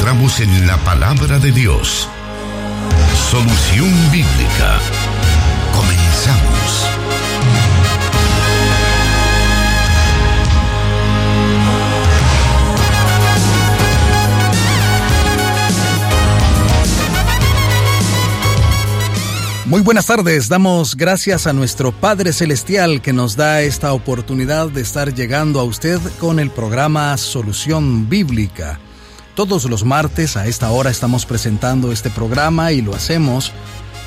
encontramos en la palabra de Dios. Solución bíblica. Comenzamos. Muy buenas tardes, damos gracias a nuestro Padre Celestial que nos da esta oportunidad de estar llegando a usted con el programa Solución Bíblica. Todos los martes a esta hora estamos presentando este programa y lo hacemos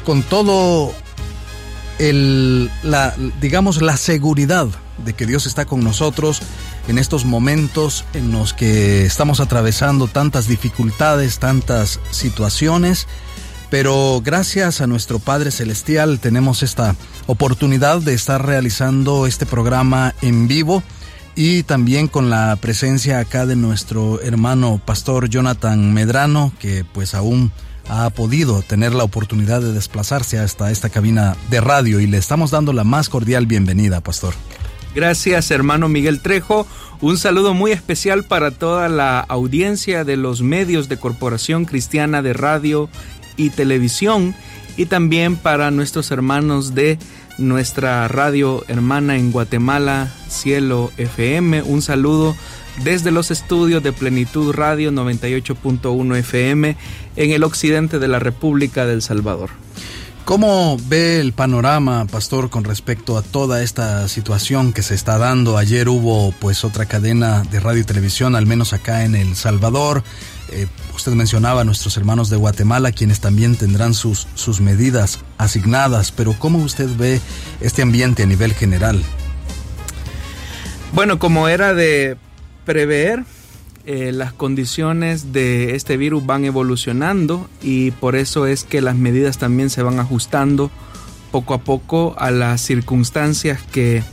con todo el, digamos, la seguridad de que Dios está con nosotros en estos momentos en los que estamos atravesando tantas dificultades, tantas situaciones. Pero gracias a nuestro Padre Celestial tenemos esta oportunidad de estar realizando este programa en vivo y también con la presencia acá de nuestro hermano pastor Jonathan Medrano, que pues aún ha podido tener la oportunidad de desplazarse hasta esta cabina de radio y le estamos dando la más cordial bienvenida, pastor. Gracias, hermano Miguel Trejo. Un saludo muy especial para toda la audiencia de los medios de Corporación Cristiana de Radio y televisión y también para nuestros hermanos de nuestra radio hermana en Guatemala, Cielo FM. Un saludo desde los estudios de Plenitud Radio 98.1 FM en el occidente de la República del Salvador. ¿Cómo ve el panorama, pastor, con respecto a toda esta situación que se está dando? Ayer hubo pues otra cadena de radio y televisión, al menos acá en El Salvador, eh, usted mencionaba a nuestros hermanos de Guatemala, quienes también tendrán sus, sus medidas asignadas, pero ¿cómo usted ve este ambiente a nivel general? Bueno, como era de prever, eh, las condiciones de este virus van evolucionando y por eso es que las medidas también se van ajustando poco a poco a las circunstancias que,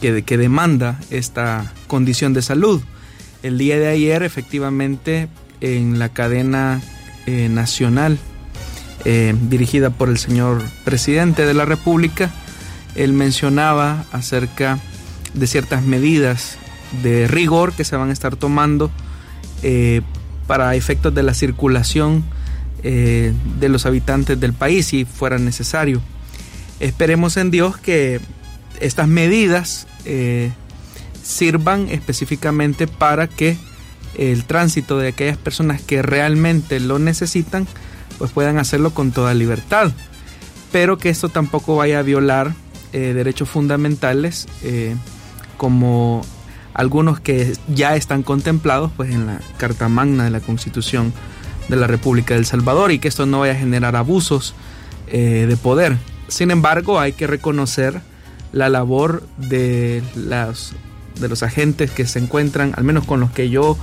que, que demanda esta condición de salud. El día de ayer efectivamente en la cadena eh, nacional eh, dirigida por el señor presidente de la República, él mencionaba acerca de ciertas medidas de rigor que se van a estar tomando eh, para efectos de la circulación de los habitantes del país si fuera necesario. Esperemos en Dios que estas medidas sirvan específicamente para que el tránsito de aquellas personas que realmente lo necesitan, pues puedan hacerlo con toda libertad. Pero que esto tampoco vaya a violar eh, derechos fundamentales eh, como algunos que ya están contemplados pues en la Carta Magna de la Constitución de la República del Salvador y que esto no vaya a generar abusos eh, de poder. Sin embargo, hay que reconocer la labor de las de los agentes que se encuentran, al menos con los que yo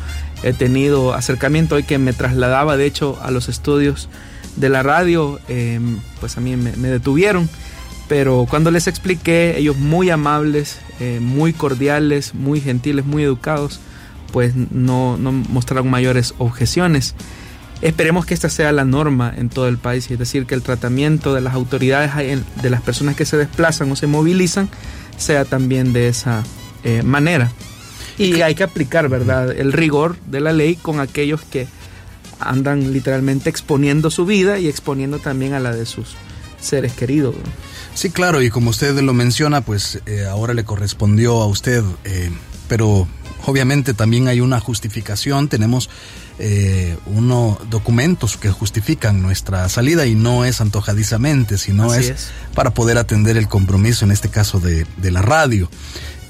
he tenido acercamiento hoy que me trasladaba de hecho a los estudios de la radio, em, pues a mí me, detuvieron. Pero cuando les expliqué, ellos muy amables, eh, muy cordiales, muy gentiles, muy educados, pues no, no mostraron mayores objeciones. Esperemos que esta sea la norma en todo el país, es decir, que el tratamiento de las autoridades de las personas que se desplazan o se movilizan sea también de esa eh, manera. Y hay que aplicar, ¿verdad?, el rigor de la ley con aquellos que andan literalmente exponiendo su vida y exponiendo también a la de sus seres queridos. Sí, claro, y como usted lo menciona, pues eh, ahora le correspondió a usted, eh, pero obviamente también hay una justificación, tenemos eh, unos documentos que justifican nuestra salida y no es antojadizamente, sino es, para poder atender el compromiso, en este caso de, de la radio.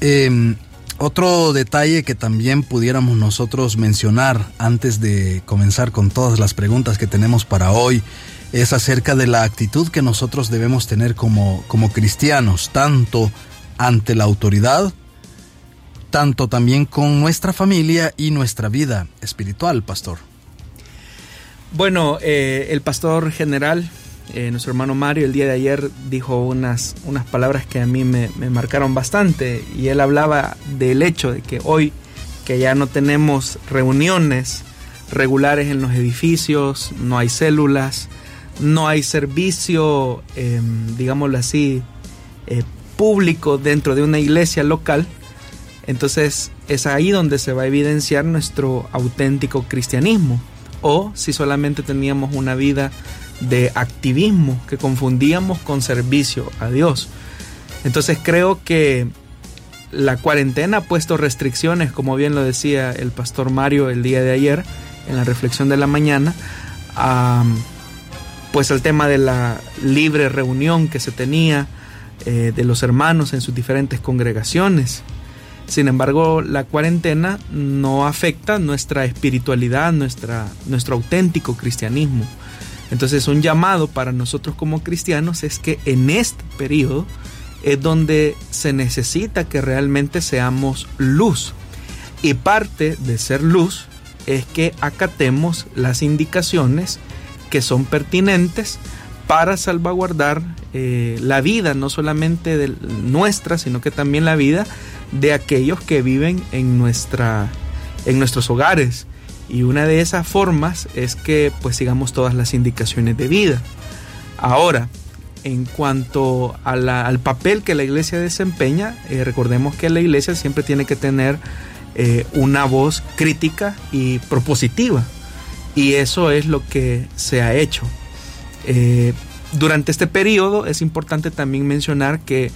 Em, otro detalle que también pudiéramos nosotros mencionar antes de comenzar con todas las preguntas que tenemos para hoy es acerca de la actitud que nosotros debemos tener como, como cristianos, tanto ante la autoridad, tanto también con nuestra familia y nuestra vida espiritual, pastor. Bueno, eh, el pastor general eh, nuestro hermano Mario el día de ayer dijo unas, unas palabras que a mí me, marcaron bastante y él hablaba del hecho de que hoy que ya no tenemos reuniones regulares en los edificios, no hay células, no hay servicio, em, digámoslo así, eh, público dentro de una iglesia local, entonces es ahí donde se va a evidenciar nuestro auténtico cristianismo. O si solamente teníamos una vida de activismo que confundíamos con servicio a Dios. Entonces creo que la cuarentena ha puesto restricciones, como bien lo decía el pastor Mario el día de ayer en la reflexión de la mañana, a, pues al tema de la libre reunión que se tenía eh, de los hermanos en sus diferentes congregaciones. Sin embargo, la cuarentena no afecta nuestra espiritualidad, nuestra, nuestro auténtico cristianismo. Entonces, un llamado para nosotros como cristianos es que en este periodo es donde se necesita que realmente seamos luz. Y parte de ser luz es que acatemos las indicaciones que son pertinentes para salvaguardar eh, la vida, no solamente nuestra, sino que también la vida de aquellos que viven en, nuestra, en nuestros hogares. Y una de esas formas es que pues sigamos todas las indicaciones de vida. Ahora, en cuanto al papel que la iglesia desempeña, eh, recordemos que la iglesia siempre tiene que tener eh, una voz crítica y propositiva. Y eso es lo que se ha hecho. Eh, durante este periodo es importante también mencionar que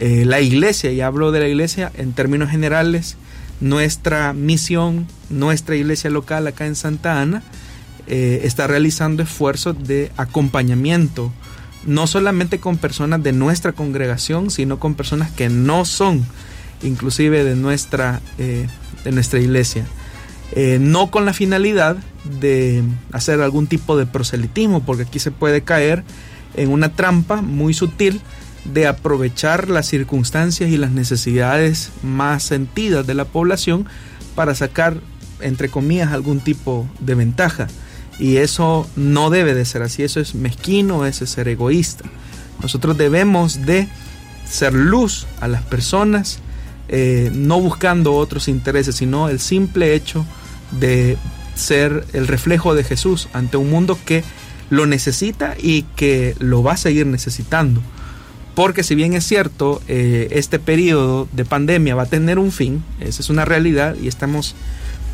la iglesia, y hablo de la iglesia en términos generales, nuestra misión, nuestra iglesia local acá en Santa Ana, está realizando esfuerzos de acompañamiento no solamente con personas de nuestra congregación, sino con personas que no son inclusive de nuestra, eh, de nuestra iglesia. Eh, no con la finalidad de hacer algún tipo de proselitismo, porque aquí se puede caer en una trampa muy sutil de aprovechar las circunstancias y las necesidades más sentidas de la población para sacar, entre comillas, algún tipo de ventaja. Y eso no debe de ser así, eso es mezquino, eso es ser egoísta. Nosotros debemos de ser luz a las personas, eh, no buscando otros intereses, sino el simple hecho de ser el reflejo de Jesús ante un mundo que lo necesita y que lo va a seguir necesitando. Porque si bien es cierto, eh, este periodo de pandemia va a tener un fin, esa es una realidad y estamos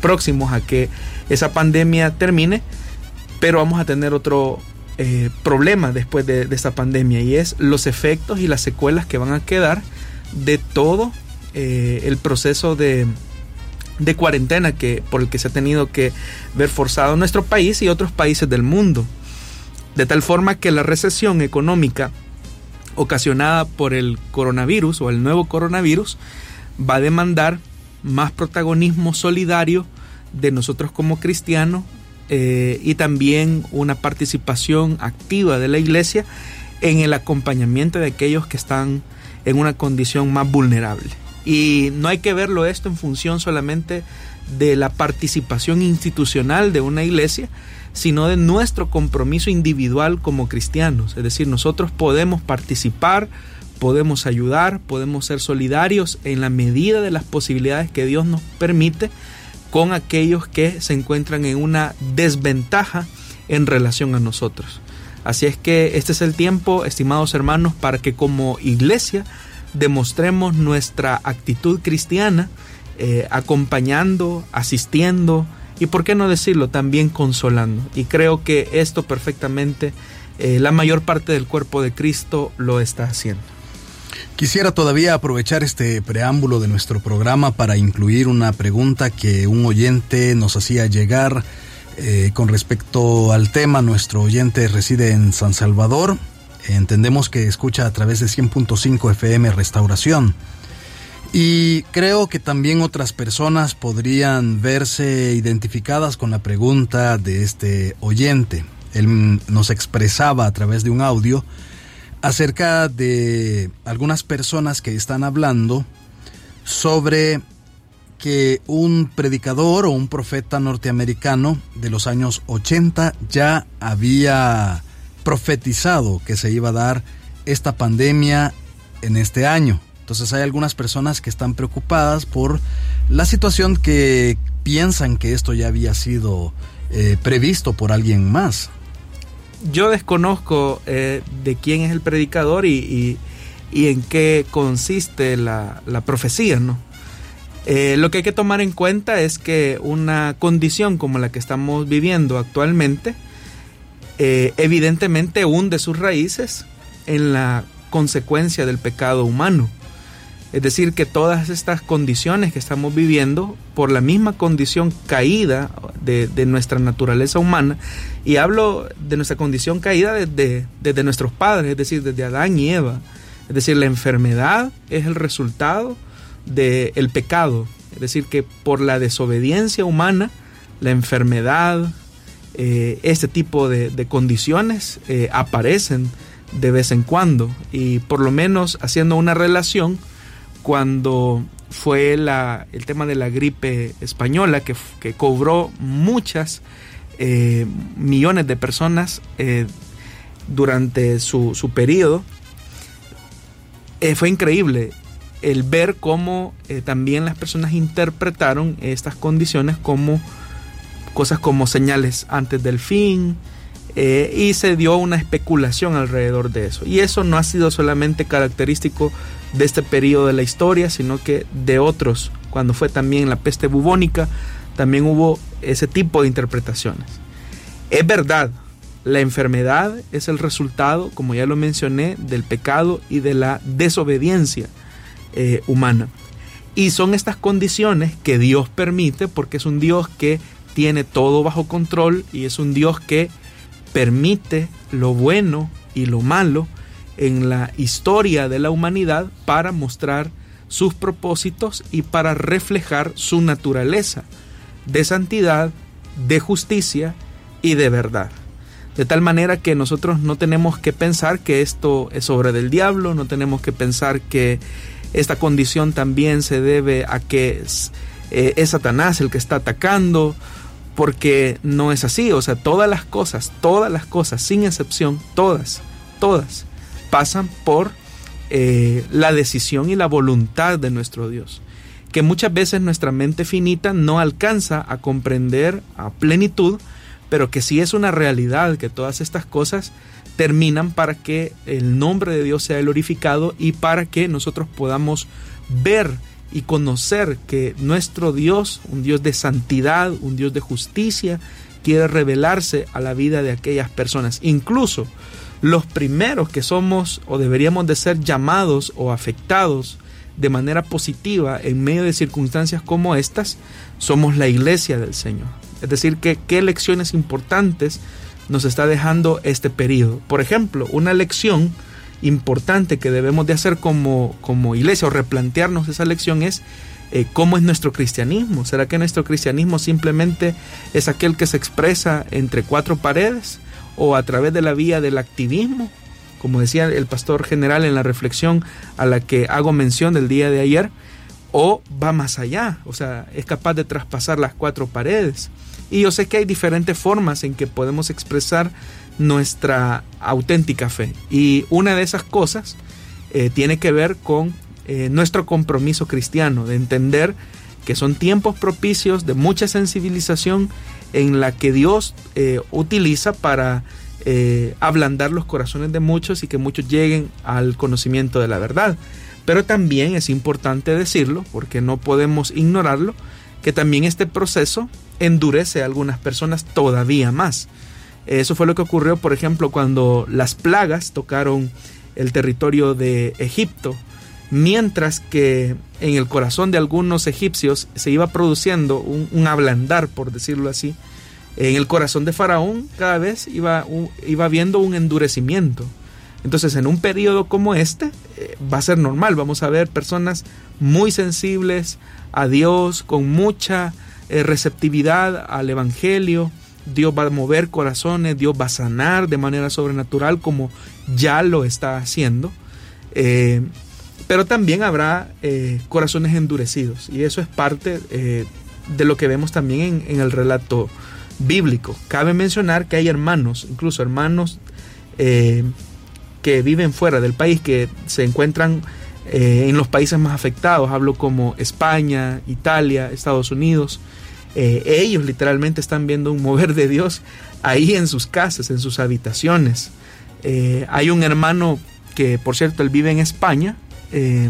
próximos a que esa pandemia termine, pero vamos a tener otro eh, problema después de, esta pandemia y es los efectos y las secuelas que van a quedar de todo eh, el proceso de, de cuarentena que, por el que se ha tenido que ver forzado nuestro país y otros países del mundo. De tal forma que la recesión económica ocasionada por el coronavirus o el nuevo coronavirus va a demandar más protagonismo solidario de nosotros como cristianos eh, y también una participación activa de la iglesia en el acompañamiento de aquellos que están en una condición más vulnerable. Y no hay que verlo esto en función solamente de la participación institucional de una iglesia, sino de nuestro compromiso individual como cristianos. Es decir, nosotros podemos participar, podemos ayudar, podemos ser solidarios en la medida de las posibilidades que Dios nos permite con aquellos que se encuentran en una desventaja en relación a nosotros. Así es que este es el tiempo, estimados hermanos, para que como iglesia demostremos nuestra actitud cristiana, eh, acompañando, asistiendo y, por qué no decirlo, también consolando. Y creo que esto perfectamente eh, la mayor parte del cuerpo de Cristo lo está haciendo. Quisiera todavía aprovechar este preámbulo de nuestro programa para incluir una pregunta que un oyente nos hacía llegar eh, con respecto al tema. Nuestro oyente reside en San Salvador. Entendemos que escucha a través de 100.5 FM Restauración. Y creo que también otras personas podrían verse identificadas con la pregunta de este oyente. Él nos expresaba a través de un audio acerca de algunas personas que están hablando sobre que un predicador o un profeta norteamericano de los años 80 ya había profetizado que se iba a dar esta pandemia en este año. Entonces hay algunas personas que están preocupadas por la situación que piensan que esto ya había sido eh, previsto por alguien más yo desconozco eh, de quién es el predicador y, en qué consiste la, profecía, ¿no? Eh, lo que hay que tomar en cuenta es que una condición como la que estamos viviendo actualmente, eh, evidentemente hunde sus raíces en la consecuencia del pecado humano. Es decir, que todas estas condiciones que estamos viviendo, por la misma condición caída de, nuestra naturaleza humana, y hablo de nuestra condición caída desde, nuestros padres, es decir, desde Adán y Eva, es decir, la enfermedad es el resultado del pecado, es decir, que por la desobediencia humana, la enfermedad, eh, este tipo de, condiciones eh, aparecen de vez en cuando. Y por lo menos haciendo una relación cuando fue la, el tema de la gripe española que, cobró muchas eh, millones de personas durante su, su periodo. fue increíble el ver cómo eh, también las personas interpretaron estas condiciones como cosas como señales antes del fin eh, y se dio una especulación alrededor de eso. Y eso no ha sido solamente característico de este periodo de la historia, sino que de otros, cuando fue también la peste bubónica, también hubo ese tipo de interpretaciones. Es verdad, la enfermedad es el resultado, como ya lo mencioné, del pecado y de la desobediencia eh, humana. Y son estas condiciones que Dios permite porque es un Dios que tiene todo bajo control y es un Dios que permite lo bueno y lo malo en la historia de la humanidad para mostrar sus propósitos y para reflejar su naturaleza de santidad, de justicia y de verdad. De tal manera que nosotros no tenemos que pensar que esto es obra del diablo, no tenemos que pensar que esta condición también se debe a que eh, es, Satanás el que está atacando, porque no es así. O sea, todas las cosas, todas las cosas, sin excepción, todas, todas, pasan por eh, la decisión y la voluntad de nuestro Dios. Que muchas veces nuestra mente finita no alcanza a comprender a plenitud, pero que sí es una realidad que todas estas cosas terminan para que el nombre de Dios sea glorificado y para que nosotros podamos ver y conocer que nuestro Dios, un Dios de santidad, un Dios de justicia, quiere revelarse a la vida de aquellas personas. Incluso los primeros que somos o deberíamos de ser llamados o afectados de manera positiva en medio de circunstancias como estas, somos la iglesia del Señor. Es decir, que qué lecciones importantes nos está dejando este periodo. Por ejemplo, una lección importante que debemos de hacer como, como iglesia o replantearnos esa lección es eh, cómo es nuestro cristianismo. ¿Será que nuestro cristianismo simplemente es aquel que se expresa entre cuatro paredes o a través de la vía del activismo? Como decía el pastor general en la reflexión a la que hago mención del día de ayer, o va más allá, o sea, es capaz de traspasar las cuatro paredes. Y yo sé que hay diferentes formas en que podemos expresar nuestra auténtica fe. Y una de esas cosas eh, tiene que ver con eh, nuestro compromiso cristiano, de entender que son tiempos propicios de mucha sensibilización en la que Dios eh, utiliza para ablandar los corazones de muchos y que muchos lleguen al conocimiento de la verdad. Pero también es importante decirlo, porque no podemos ignorarlo, que también este proceso endurece a algunas personas todavía más. Eso fue lo que ocurrió, por ejemplo, cuando las plagas tocaron el territorio de Egipto, mientras que en el corazón de algunos egipcios se iba produciendo un, ablandar, por decirlo así, en el corazón de Faraón cada vez iba, iba viendo un endurecimiento. Entonces, en un periodo como este, eh, va a ser normal, vamos a ver personas muy sensibles a Dios, con mucha eh, receptividad al Evangelio. Dios va a mover corazones, Dios va a sanar de manera sobrenatural como ya lo está haciendo. Eh, pero también habrá eh, corazones endurecidos y eso es parte de lo que vemos también en, el relato bíblico. Cabe mencionar que hay hermanos, incluso hermanos que viven fuera del país, que se encuentran en los países más afectados. Hablo como España, Italia, Estados Unidos, eh, ellos literalmente están viendo un mover de Dios ahí en sus casas, en sus habitaciones. Eh, hay un hermano que, por cierto, él vive en España, eh,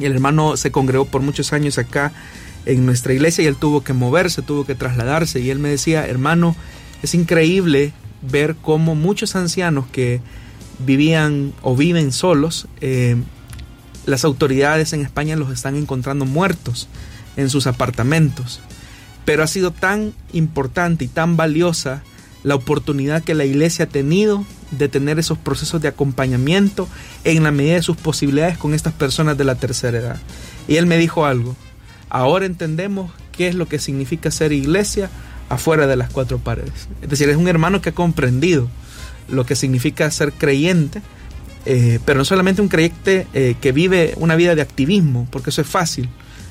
el hermano se congregó por muchos años acá en nuestra iglesia y él tuvo que moverse, tuvo que trasladarse. Y él me decía, hermano, es increíble ver cómo muchos ancianos que vivían o viven solos, eh, las autoridades en España los están encontrando muertos en sus apartamentos. Pero ha sido tan importante y tan valiosa la oportunidad que la iglesia ha tenido de tener esos procesos de acompañamiento en la medida de sus posibilidades con estas personas de la tercera edad. Y él me dijo algo, ahora entendemos qué es lo que significa ser iglesia afuera de las cuatro paredes. Es decir, es un hermano que ha comprendido lo que significa ser creyente, eh, pero no solamente un creyente eh, que vive una vida de activismo, porque eso es fácil,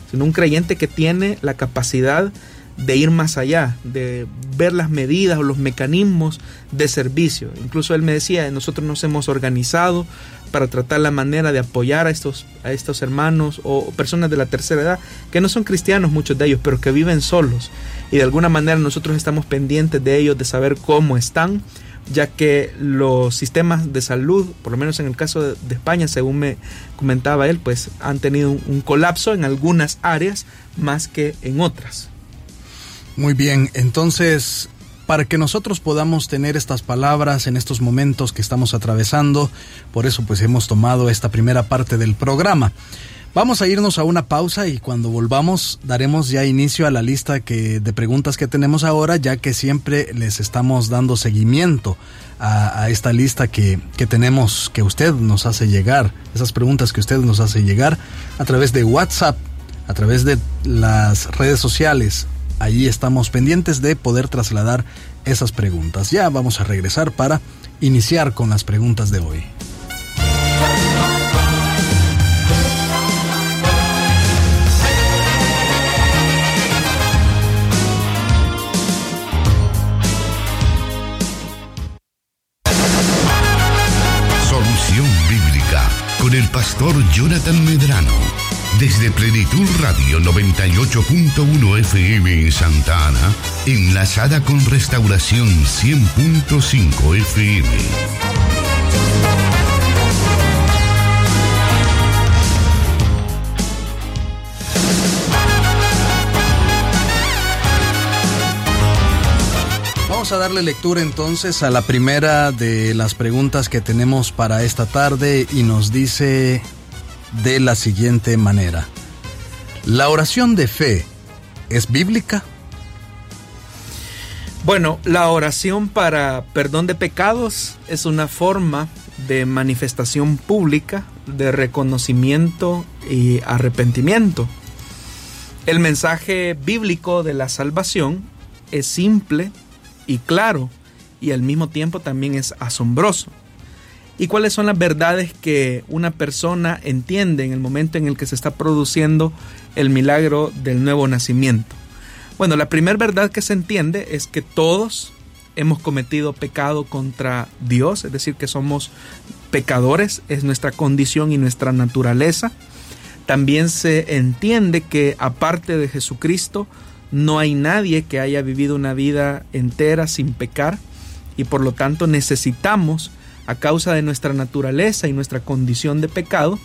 sino un creyente que tiene la capacidad de ir más allá, de ver las medidas o los mecanismos de servicio. Incluso él me decía, nosotros nos hemos organizado para tratar la manera de apoyar a estos, a estos hermanos o personas de la tercera edad, que no son cristianos muchos de ellos, pero que viven solos. Y de alguna manera nosotros estamos pendientes de ellos, de saber cómo están, ya que los sistemas de salud, por lo menos en el caso de, España, según me comentaba él, pues han tenido un colapso en algunas áreas más que en otras. Muy bien, entonces, para que nosotros podamos tener estas palabras en estos momentos que estamos atravesando, por eso pues hemos tomado esta primera parte del programa. Vamos a irnos a una pausa y cuando volvamos daremos ya inicio a la lista que, de preguntas que tenemos ahora, ya que siempre les estamos dando seguimiento a, esta lista que, que, tenemos, que usted nos hace llegar, esas preguntas que usted nos hace llegar a través de WhatsApp, a través de las redes sociales, Allí estamos pendientes de poder trasladar esas preguntas. Ya vamos a regresar para iniciar con las preguntas de hoy. Solución Bíblica con el pastor Jonathan Medrano desde Plenitud Radio 98.1 FM en Santa Ana, enlazada con Restauración 100.5 FM. Vamos a darle lectura entonces a la primera de las preguntas que tenemos para esta tarde y nos dice de la siguiente manera. ¿La oración de fe es bíblica? Bueno, la oración para perdón de pecados es una forma de manifestación pública de reconocimiento y arrepentimiento. El mensaje bíblico de la salvación es simple y claro y al mismo tiempo también es asombroso y cuáles son las verdades que una persona entiende en el momento en el que se está produciendo el milagro del nuevo nacimiento. Bueno, la primera verdad que se entiende es que todos hemos cometido pecado contra Dios, es decir, que somos pecadores, es nuestra condición y nuestra naturaleza. También se entiende que aparte de Jesucristo no hay nadie que haya vivido una vida entera sin pecar y por lo tanto necesitamos a causa de nuestra naturaleza y nuestra condición de pecado,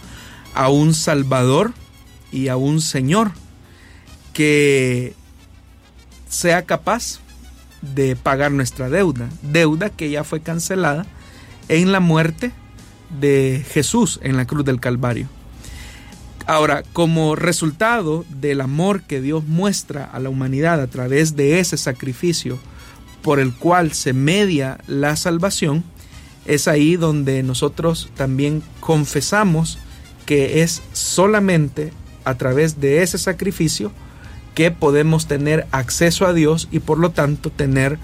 a un Salvador y a un Señor que sea capaz de pagar nuestra deuda, deuda que ya fue cancelada en la muerte de Jesús en la cruz del Calvario. Ahora, como resultado del amor que Dios muestra a la humanidad a través de ese sacrificio por el cual se media la salvación, es ahí donde nosotros también confesamos que es solamente a través de ese sacrificio que podemos tener acceso a Dios y por lo tanto tener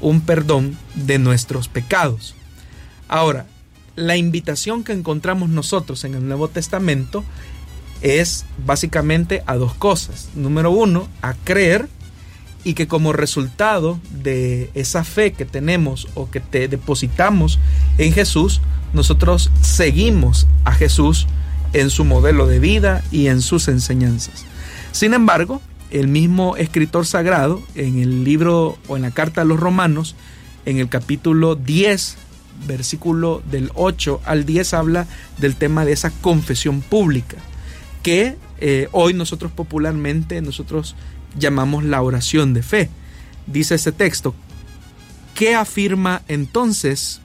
un perdón de nuestros pecados. Ahora, la invitación que encontramos nosotros en el Nuevo Testamento es básicamente a dos cosas. Número uno, a creer y que como resultado de esa fe que tenemos o que te depositamos en Jesús, nosotros seguimos a Jesús en su modelo de vida y en sus enseñanzas. Sin embargo, el mismo escritor sagrado en el libro o en la carta a los romanos, en el capítulo 10, versículo del 8 al 10, habla del tema de esa confesión pública que eh, hoy nosotros popularmente nosotros llamamos la oración de fe. Dice ese texto, ¿qué afirma entonces?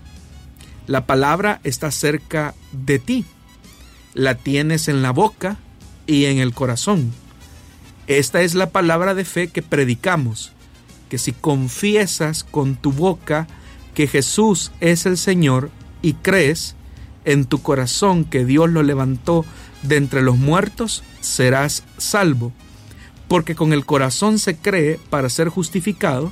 La palabra está cerca de ti, la tienes en la boca y en el corazón. Esta es la palabra de fe que predicamos, que si confiesas con tu boca que Jesús es el Señor y crees en tu corazón que Dios lo levantó de entre los muertos, serás salvo. Porque con el corazón se cree para ser justificado,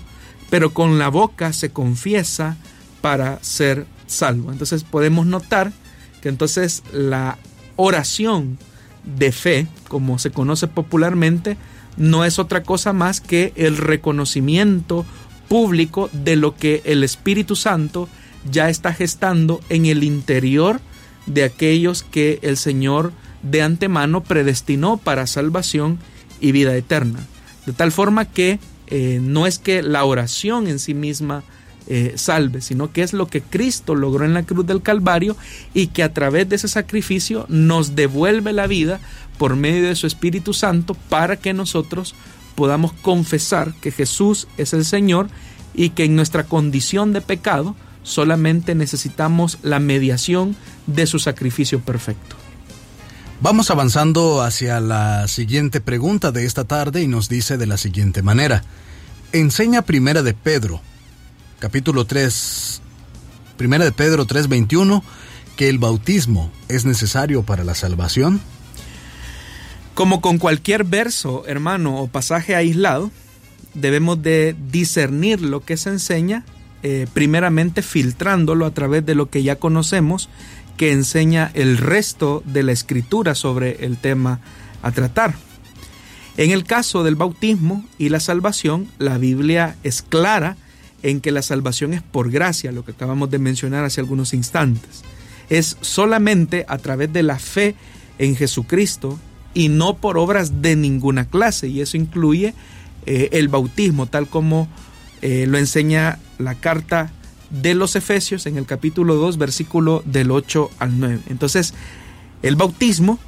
pero con la boca se confiesa para ser salvo. Entonces podemos notar que entonces la oración de fe, como se conoce popularmente, no es otra cosa más que el reconocimiento público de lo que el Espíritu Santo ya está gestando en el interior de aquellos que el Señor de antemano predestinó para salvación y vida eterna. De tal forma que eh, no es que la oración en sí misma eh, salve, sino que es lo que Cristo logró en la cruz del Calvario y que a través de ese sacrificio nos devuelve la vida por medio de su Espíritu Santo para que nosotros podamos confesar que Jesús es el Señor y que en nuestra condición de pecado solamente necesitamos la mediación de su sacrificio perfecto. Vamos avanzando hacia la siguiente pregunta de esta tarde y nos dice de la siguiente manera. Enseña Primera de Pedro, capítulo 3, Primera de Pedro 3:21, que el bautismo es necesario para la salvación. Como con cualquier verso, hermano, o pasaje aislado, debemos de discernir lo que se enseña, eh, primeramente filtrándolo a través de lo que ya conocemos, que enseña el resto de la escritura sobre el tema a tratar. En el caso del bautismo y la salvación, la Biblia es clara en que la salvación es por gracia, lo que acabamos de mencionar hace algunos instantes. Es solamente a través de la fe en Jesucristo y no por obras de ninguna clase, y eso incluye eh, el bautismo, tal como eh, lo enseña la carta de los Efesios en el capítulo 2, versículo del 8 al 9. Entonces, el bautismo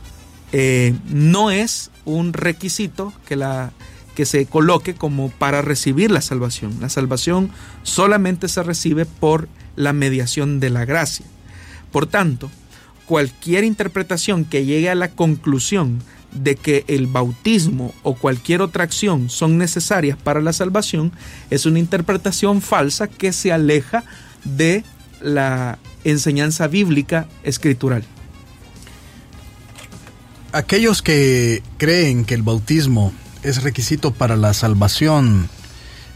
eh, no es un requisito que, la, que se coloque como para recibir la salvación. La salvación solamente se recibe por la mediación de la gracia. Por tanto, cualquier interpretación que llegue a la conclusión de que el bautismo o cualquier otra acción son necesarias para la salvación es una interpretación falsa que se aleja de la enseñanza bíblica escritural. Aquellos que creen que el bautismo es requisito para la salvación,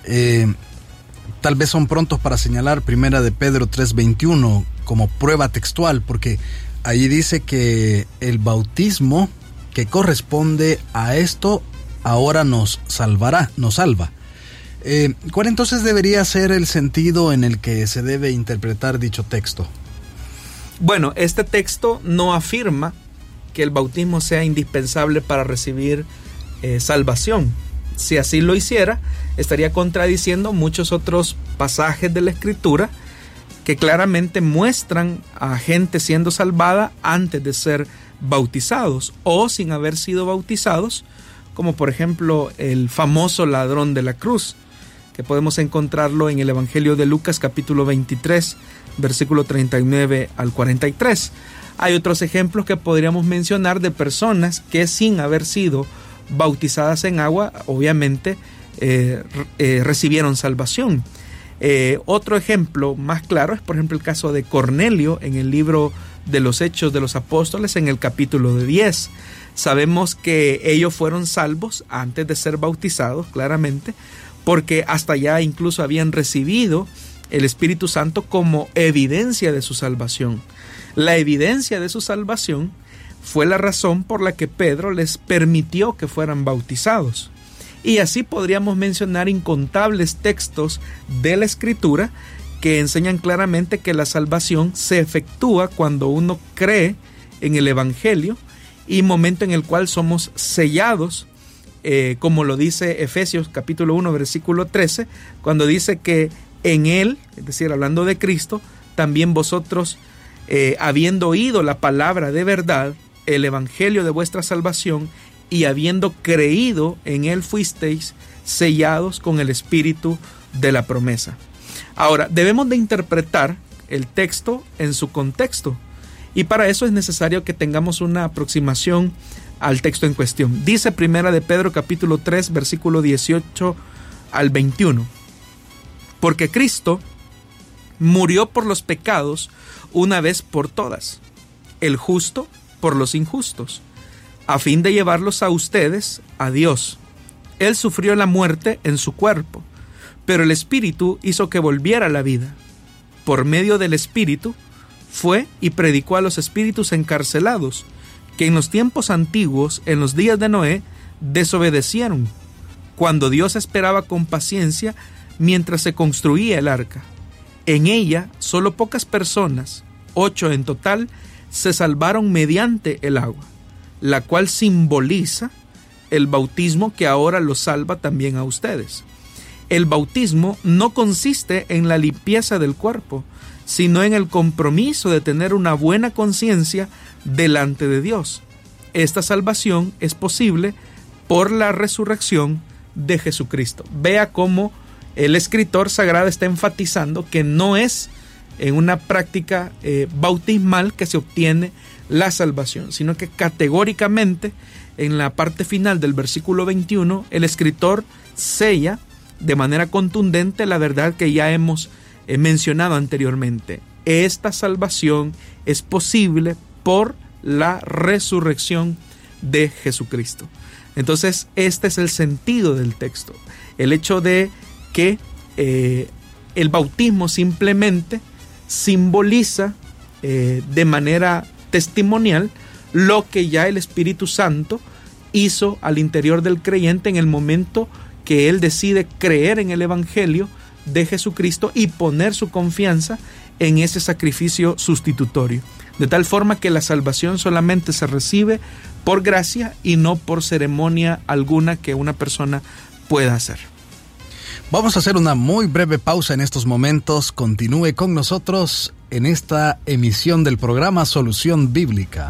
eh, tal vez son prontos para señalar Primera de Pedro 3:21 como prueba textual, porque ahí dice que el bautismo que corresponde a esto ahora nos salvará, nos salva. Eh, ¿Cuál entonces debería ser el sentido en el que se debe interpretar dicho texto? Bueno, este texto no afirma que el bautismo sea indispensable para recibir eh, salvación. Si así lo hiciera, estaría contradiciendo muchos otros pasajes de la escritura que claramente muestran a gente siendo salvada antes de ser bautizados o sin haber sido bautizados, como por ejemplo el famoso ladrón de la cruz, que podemos encontrarlo en el Evangelio de Lucas capítulo 23, versículo 39 al 43. Hay otros ejemplos que podríamos mencionar de personas que sin haber sido bautizadas en agua, obviamente eh, eh, recibieron salvación. Eh, otro ejemplo más claro es, por ejemplo, el caso de Cornelio en el libro de los Hechos de los Apóstoles en el capítulo de 10. Sabemos que ellos fueron salvos antes de ser bautizados, claramente, porque hasta allá incluso habían recibido el Espíritu Santo como evidencia de su salvación. La evidencia de su salvación fue la razón por la que Pedro les permitió que fueran bautizados. Y así podríamos mencionar incontables textos de la Escritura que enseñan claramente que la salvación se efectúa cuando uno cree en el Evangelio y momento en el cual somos sellados, eh, como lo dice Efesios capítulo 1 versículo 13, cuando dice que en Él, es decir, hablando de Cristo, también vosotros, eh, habiendo oído la palabra de verdad, el Evangelio de vuestra salvación y habiendo creído en él fuisteis sellados con el Espíritu de la promesa. Ahora, debemos de interpretar el texto en su contexto y para eso es necesario que tengamos una aproximación al texto en cuestión. Dice Primera de Pedro capítulo 3 versículo 18 al 21. Porque Cristo murió por los pecados una vez por todas, el justo por los injustos, a fin de llevarlos a ustedes a Dios. Él sufrió la muerte en su cuerpo, pero el Espíritu hizo que volviera la vida. Por medio del Espíritu, fue y predicó a los espíritus encarcelados, que en los tiempos antiguos, en los días de Noé, desobedecieron, cuando Dios esperaba con paciencia mientras se construía el arca. En ella, solo pocas personas, ocho en total, se salvaron mediante el agua, la cual simboliza el bautismo que ahora los salva también a ustedes. El bautismo no consiste en la limpieza del cuerpo, sino en el compromiso de tener una buena conciencia delante de Dios. Esta salvación es posible por la resurrección de Jesucristo. Vea cómo el escritor sagrado está enfatizando que no es en una práctica eh, bautismal que se obtiene la salvación, sino que categóricamente en la parte final del versículo 21 el escritor sella de manera contundente la verdad que ya hemos eh, mencionado anteriormente. Esta salvación es posible por la resurrección de Jesucristo. Entonces, este es el sentido del texto. El hecho de que eh, el bautismo simplemente simboliza eh, de manera testimonial lo que ya el Espíritu Santo hizo al interior del creyente en el momento que él decide creer en el Evangelio de Jesucristo y poner su confianza en ese sacrificio sustitutorio. De tal forma que la salvación solamente se recibe por gracia y no por ceremonia alguna que una persona pueda hacer. Vamos a hacer una muy breve pausa en estos momentos. Continúe con nosotros en esta emisión del programa Solución Bíblica.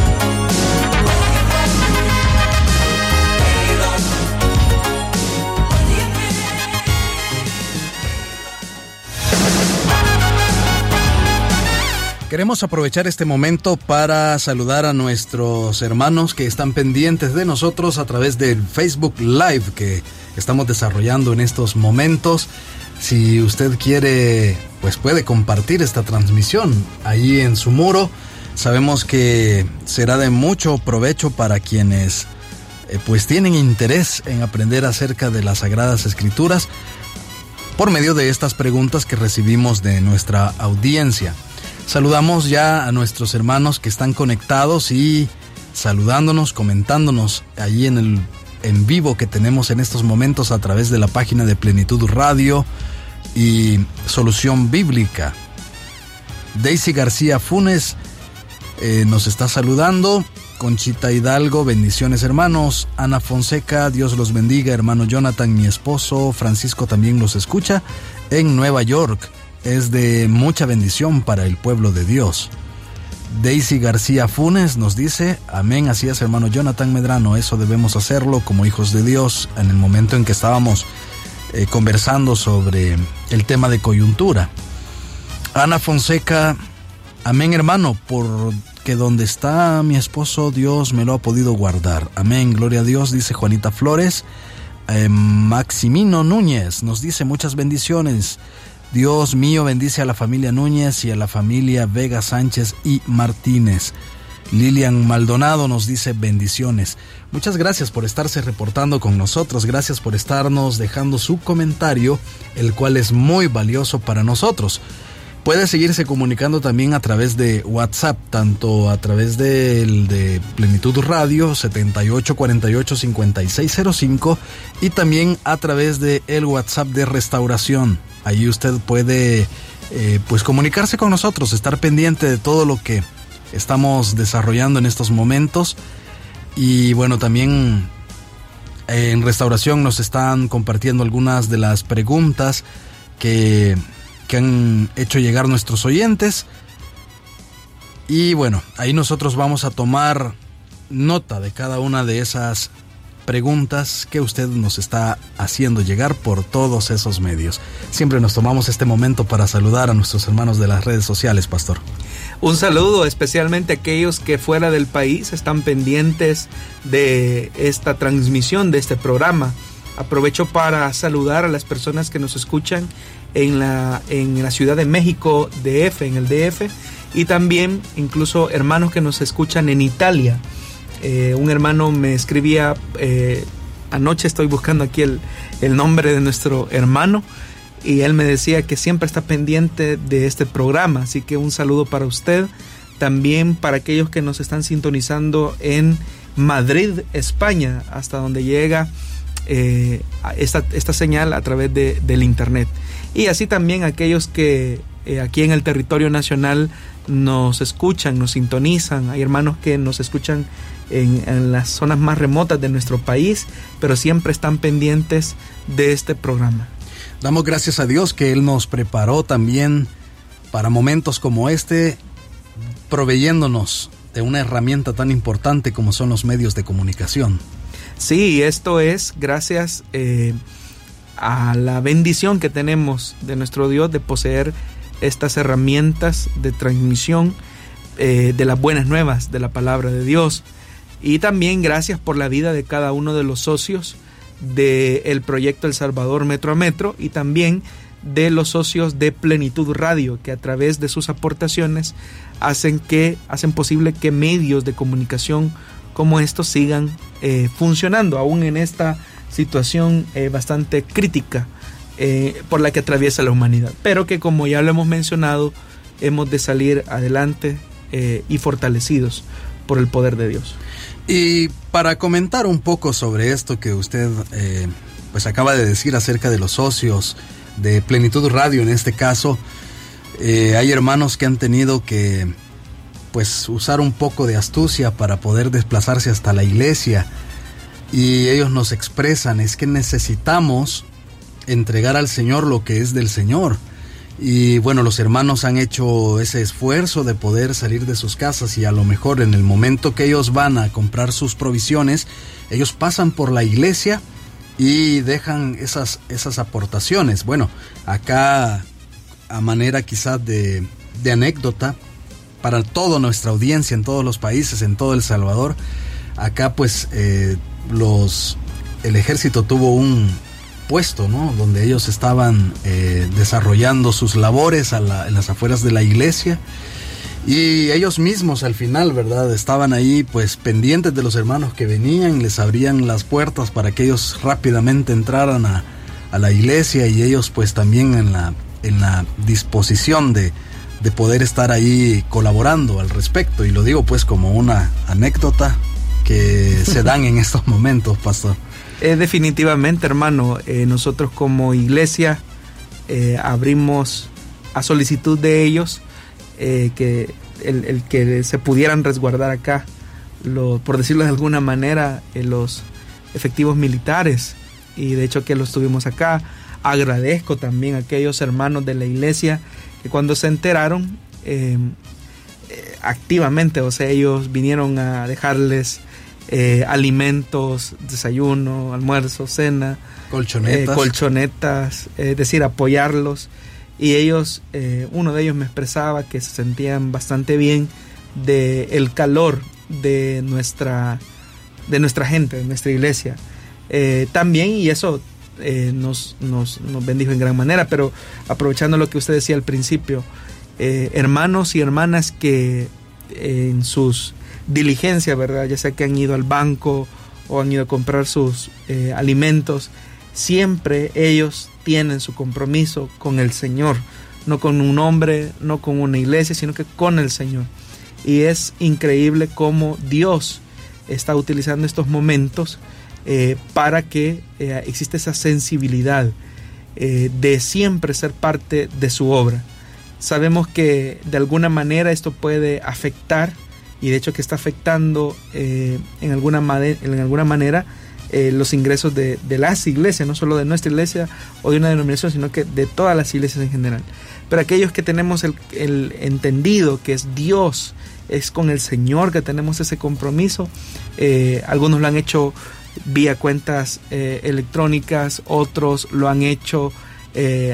Queremos aprovechar este momento para saludar a nuestros hermanos que están pendientes de nosotros a través del Facebook Live que estamos desarrollando en estos momentos. Si usted quiere, pues puede compartir esta transmisión ahí en su muro. Sabemos que será de mucho provecho para quienes eh, pues tienen interés en aprender acerca de las sagradas escrituras por medio de estas preguntas que recibimos de nuestra audiencia. Saludamos ya a nuestros hermanos que están conectados y saludándonos, comentándonos allí en el en vivo que tenemos en estos momentos a través de la página de Plenitud Radio y Solución Bíblica. Daisy García Funes eh, nos está saludando. Conchita Hidalgo, bendiciones hermanos. Ana Fonseca, Dios los bendiga. Hermano Jonathan, mi esposo. Francisco también los escucha en Nueva York es de mucha bendición para el pueblo de Dios. Daisy García Funes nos dice, amén, así es hermano Jonathan Medrano, eso debemos hacerlo como hijos de Dios en el momento en que estábamos eh, conversando sobre el tema de coyuntura. Ana Fonseca, amén hermano, porque donde está mi esposo Dios me lo ha podido guardar. Amén, gloria a Dios, dice Juanita Flores. Eh, Maximino Núñez nos dice muchas bendiciones. Dios mío bendice a la familia Núñez y a la familia Vega Sánchez y Martínez. Lilian Maldonado nos dice bendiciones. Muchas gracias por estarse reportando con nosotros, gracias por estarnos dejando su comentario, el cual es muy valioso para nosotros. Puede seguirse comunicando también a través de WhatsApp, tanto a través del de Plenitud Radio 78485605 y también a través de el WhatsApp de Restauración. Ahí usted puede eh, pues comunicarse con nosotros, estar pendiente de todo lo que estamos desarrollando en estos momentos. Y bueno, también en restauración nos están compartiendo algunas de las preguntas que, que han hecho llegar nuestros oyentes. Y bueno, ahí nosotros vamos a tomar nota de cada una de esas preguntas que usted nos está haciendo llegar por todos esos medios. Siempre nos tomamos este momento para saludar a nuestros hermanos de las redes sociales, Pastor. Un saludo especialmente a aquellos que fuera del país están pendientes de esta transmisión, de este programa. Aprovecho para saludar a las personas que nos escuchan en la, en la Ciudad de México, DF, en el DF, y también incluso hermanos que nos escuchan en Italia. Eh, un hermano me escribía, eh, anoche estoy buscando aquí el, el, nombre de nuestro hermano, y él me decía que siempre está pendiente de este programa, así que un saludo para usted, también para aquellos que nos están sintonizando en Madrid, España, hasta donde llega eh, esta, esta, señal a través de, del Internet. Y así también aquellos que aquí en el territorio nacional nos escuchan, nos sintonizan, hay hermanos que nos escuchan en, las zonas más remotas de nuestro país, pero siempre están pendientes de este programa. Damos gracias a Dios que Él nos preparó también para momentos como este, proveyéndonos de una herramienta tan importante como son los medios de comunicación. Sí, esto es gracias eh, a la bendición que tenemos de nuestro Dios de poseer estas herramientas de transmisión eh, de las buenas nuevas de la palabra de Dios. Y también gracias por la vida de cada uno de los socios del proyecto El Salvador Metro a Metro y también de los socios de Plenitud Radio, que a través de sus aportaciones hacen, que, hacen posible que medios de comunicación como estos sigan eh, funcionando, aún en esta situación eh, bastante crítica eh, por la que atraviesa la humanidad, pero que como ya lo hemos mencionado, hemos de salir adelante y fortalecidos por el poder de Dios. Y para comentar un poco sobre esto que usted pues acaba de decir acerca de los socios de Plenitud Radio en este caso, hay hermanos que han tenido que pues usar un poco de astucia para poder desplazarse hasta la iglesia y ellos nos expresan es que necesitamos entregar al Señor lo que es del Señor y bueno, los hermanos han hecho ese esfuerzo de poder salir de sus casas y a lo mejor en el momento que ellos van a comprar sus provisiones, ellos pasan por la iglesia y dejan esas, esas aportaciones. Bueno, acá a manera quizás de, de anécdota, para toda nuestra audiencia en todos los países, en todo El Salvador, acá pues eh, los, el ejército tuvo un, puesto, ¿no? Donde ellos estaban eh, desarrollando sus labores en las afueras de la iglesia. Y ellos mismos al final, ¿verdad? Estaban ahí pues pendientes de los hermanos que venían, les abrían las puertas para que ellos rápidamente entraran a, a la iglesia y ellos pues también en la, en la disposición de, de poder estar ahí colaborando al respecto. Y lo digo pues como una anécdota que se dan en estos momentos, pastor. Eh, definitivamente, hermano, eh, nosotros como iglesia eh, abrimos a solicitud de ellos que el, que se pudieran resguardar acá, por decirlo de alguna manera, los efectivos militares. Y de hecho que los tuvimos acá. Agradezco también a aquellos hermanos de la iglesia que cuando se enteraron activamente, o sea, ellos vinieron a dejarles eh, alimentos, desayuno, almuerzo, cena, colchonetas, eh, colchonetas es decir, apoyarlos. Y ellos, eh, uno de ellos me expresaba que se sentían bastante bien de el calor de nuestra, de nuestra gente, de nuestra iglesia. también, y eso nos, nos, bendijo en gran manera, pero aprovechando lo que usted decía al principio, hermanos y hermanas que en sus diligencia, ¿verdad? Ya sea que han ido al banco o han ido a comprar sus eh, alimentos, siempre ellos tienen su compromiso con el Señor, no con un hombre, no con una iglesia, sino que con el Señor. Y es increíble cómo Dios está utilizando estos momentos eh, para que eh, exista esa sensibilidad de siempre ser parte de su obra. Sabemos que de alguna manera esto puede afectar y de hecho que está afectando eh, en, alguna en alguna manera eh, los ingresos de, las iglesias, no solo de nuestra iglesia o de una denominación, sino que de todas las iglesias en general. Pero aquellos que tenemos el, entendido que es Dios, es con el Señor que tenemos ese compromiso, eh, algunos lo han hecho vía cuentas electrónicas, otros lo han hecho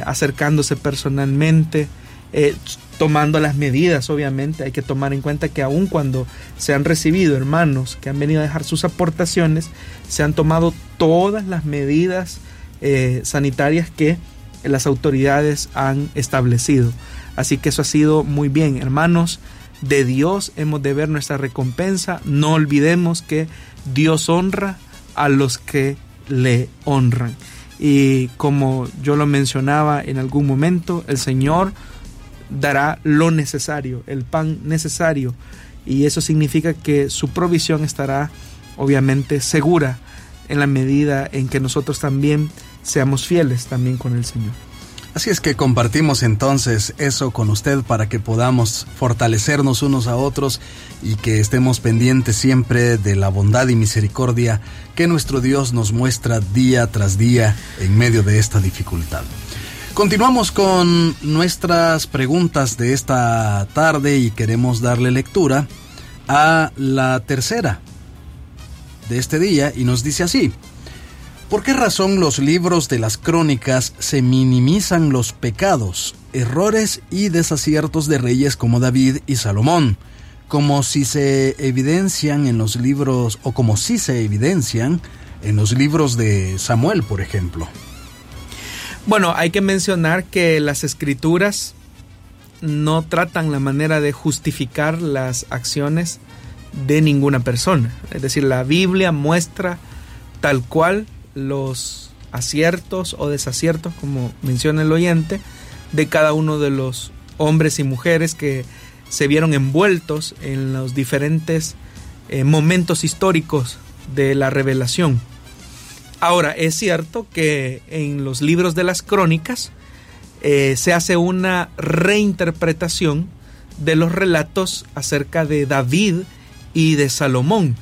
acercándose personalmente. Eh, tomando las medidas, obviamente. Hay que tomar en cuenta que aun cuando se han recibido hermanos que han venido a dejar sus aportaciones, se han tomado todas las medidas eh, sanitarias que las autoridades han establecido. Así que eso ha sido muy bien, hermanos. De Dios hemos de ver nuestra recompensa. No olvidemos que Dios honra a los que le honran. Y como yo lo mencionaba en algún momento, el Señor dará lo necesario, el pan necesario. Y eso significa que su provisión estará obviamente segura en la medida en que nosotros también seamos fieles también con el Señor. Así es que compartimos entonces eso con usted para que podamos fortalecernos unos a otros y que estemos pendientes siempre de la bondad y misericordia que nuestro Dios nos muestra día tras día en medio de esta dificultad. Continuamos con nuestras preguntas de esta tarde y queremos darle lectura a la tercera de este día y nos dice así. ¿Por qué razón los libros de las crónicas se minimizan los pecados, errores y desaciertos de reyes como David y Salomón, como si se evidencian en los libros o como si se evidencian en los libros de Samuel, por ejemplo? Bueno, hay que mencionar que las escrituras no tratan la manera de justificar las acciones de ninguna persona. Es decir, la Biblia muestra tal cual los aciertos o desaciertos, como menciona el oyente, de cada uno de los hombres y mujeres que se vieron envueltos en los diferentes eh, momentos históricos de la revelación. Ahora, es cierto que en los libros de las crónicas eh, se hace una reinterpretación de los relatos acerca de David y de Salomón.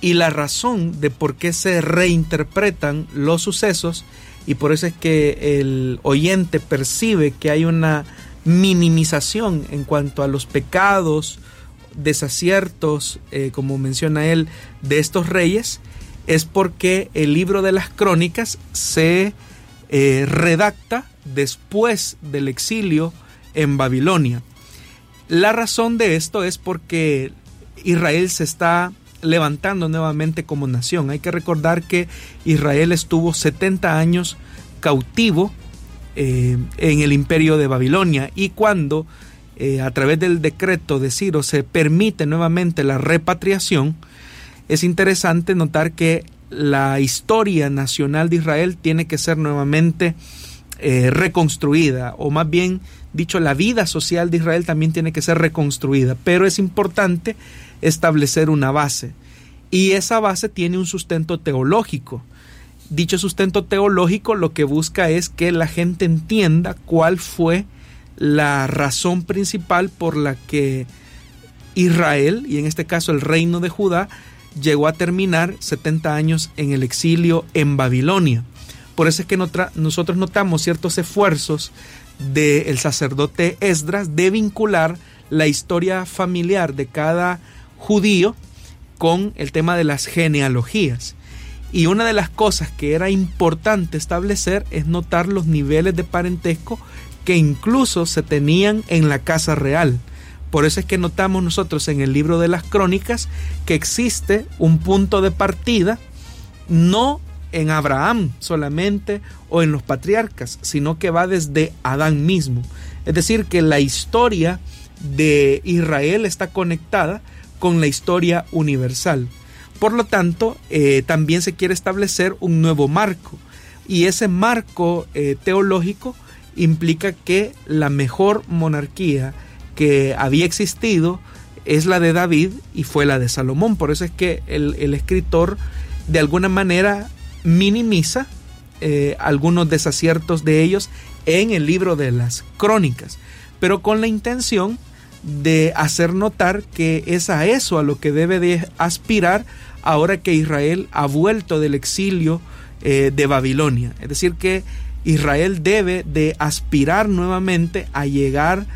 Y la razón de por qué se reinterpretan los sucesos, y por eso es que el oyente percibe que hay una minimización en cuanto a los pecados, desaciertos, eh, como menciona él, de estos reyes, es porque el libro de las crónicas se eh, redacta después del exilio en Babilonia. La razón de esto es porque Israel se está levantando nuevamente como nación. Hay que recordar que Israel estuvo 70 años cautivo eh, en el imperio de Babilonia y cuando eh, a través del decreto de Ciro se permite nuevamente la repatriación, es interesante notar que la historia nacional de Israel tiene que ser nuevamente eh, reconstruida, o más bien dicho, la vida social de Israel también tiene que ser reconstruida, pero es importante establecer una base, y esa base tiene un sustento teológico. Dicho sustento teológico lo que busca es que la gente entienda cuál fue la razón principal por la que Israel, y en este caso el reino de Judá, llegó a terminar 70 años en el exilio en Babilonia. Por eso es que nosotros notamos ciertos esfuerzos del sacerdote Esdras de vincular la historia familiar de cada judío con el tema de las genealogías. Y una de las cosas que era importante establecer es notar los niveles de parentesco que incluso se tenían en la casa real. Por eso es que notamos nosotros en el libro de las crónicas que existe un punto de partida, no en Abraham solamente o en los patriarcas, sino que va desde Adán mismo. Es decir, que la historia de Israel está conectada con la historia universal. Por lo tanto, eh, también se quiere establecer un nuevo marco. Y ese marco eh, teológico implica que la mejor monarquía que había existido es la de David y fue la de Salomón. Por eso es que el, escritor de alguna manera minimiza eh, algunos desaciertos de ellos en el libro de las crónicas, pero con la intención de hacer notar que es a eso a lo que debe de aspirar ahora que Israel ha vuelto del exilio eh, de Babilonia. Es decir, que Israel debe de aspirar nuevamente a llegar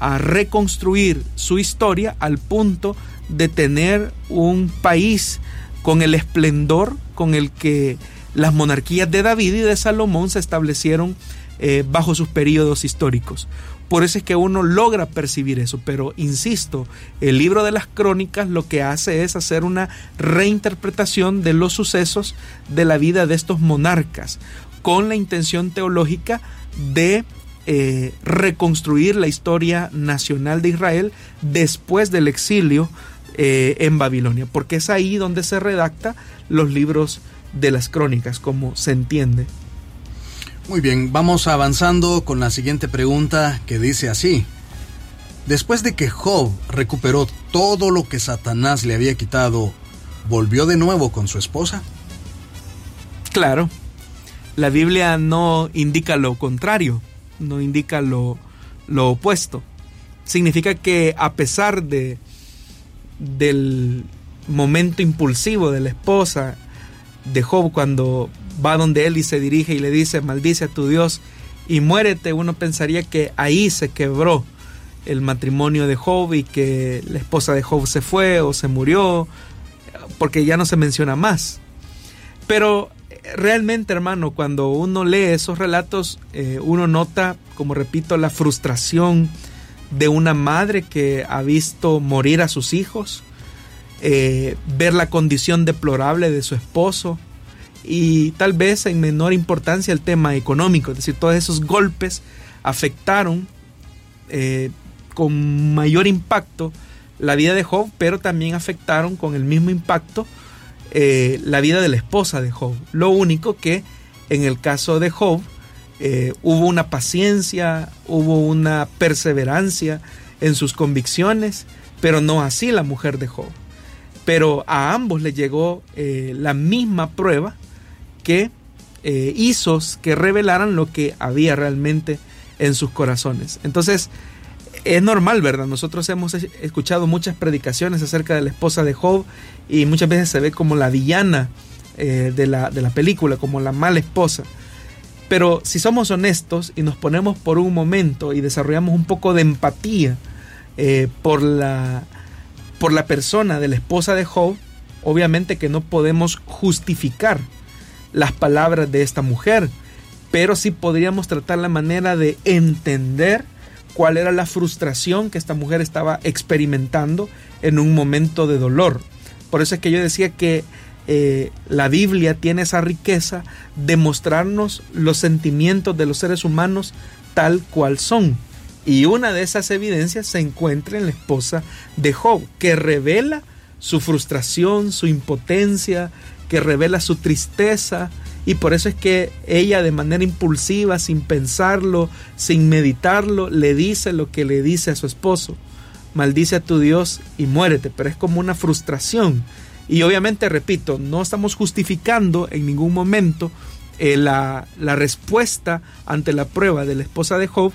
a reconstruir su historia al punto de tener un país con el esplendor con el que las monarquías de David y de Salomón se establecieron eh, bajo sus periodos históricos. Por eso es que uno logra percibir eso. Pero insisto, el libro de las crónicas lo que hace es hacer una reinterpretación de los sucesos de la vida de estos monarcas, con la intención teológica de eh, reconstruir la historia nacional de Israel después del exilio eh, en Babilonia, porque es ahí donde se redacta los libros de las crónicas, como se entiende. Muy bien, vamos avanzando con la siguiente pregunta que dice así. Después de que Job recuperó todo lo que Satanás le había quitado, ¿volvió de nuevo con su esposa? Claro, la Biblia no indica lo contrario, no indica lo, lo opuesto. Significa que a pesar de del momento impulsivo de la esposa de Job cuando va donde él y se dirige y le dice, maldice a tu Dios y muérete, uno pensaría que ahí se quebró el matrimonio de Job y que la esposa de Job se fue o se murió, porque ya no se menciona más. Pero realmente, hermano, cuando uno lee esos relatos, eh, uno nota, como repito, la frustración de una madre que ha visto morir a sus hijos, eh, ver la condición deplorable de su esposo, y tal vez en menor importancia el tema económico, es decir, todos esos golpes afectaron eh, con mayor impacto la vida de Job, pero también afectaron con el mismo impacto eh, la vida de la esposa de Job. Lo único que en el caso de Job eh, hubo una paciencia, hubo una perseverancia en sus convicciones, pero no así la mujer de Job. Pero a ambos le llegó la misma prueba que eh, hizo que revelaran lo que había realmente en sus corazones. Entonces, es normal, ¿verdad? Nosotros hemos escuchado muchas predicaciones acerca de la esposa de Job y muchas veces se ve como la villana eh, de, la, de la película, como la mala esposa. Pero si somos honestos y nos ponemos por un momento y desarrollamos un poco de empatía eh, por, la, por la persona de la esposa de Job, obviamente que no podemos justificar las palabras de esta mujer, pero sí podríamos tratar la manera de entender cuál era la frustración que esta mujer estaba experimentando en un momento de dolor. Por eso es que yo decía que eh, la Biblia tiene esa riqueza de mostrarnos los sentimientos de los seres humanos tal cual son. Y una de esas evidencias se encuentra en la esposa de Job, que revela su frustración, su impotencia, que revela su tristeza y por eso es que ella de manera impulsiva, sin pensarlo, sin meditarlo, le dice lo que le dice a su esposo. Maldice a tu Dios y muérete, pero es como una frustración. Y obviamente, repito, no estamos justificando en ningún momento eh, la, la respuesta ante la prueba de la esposa de Job,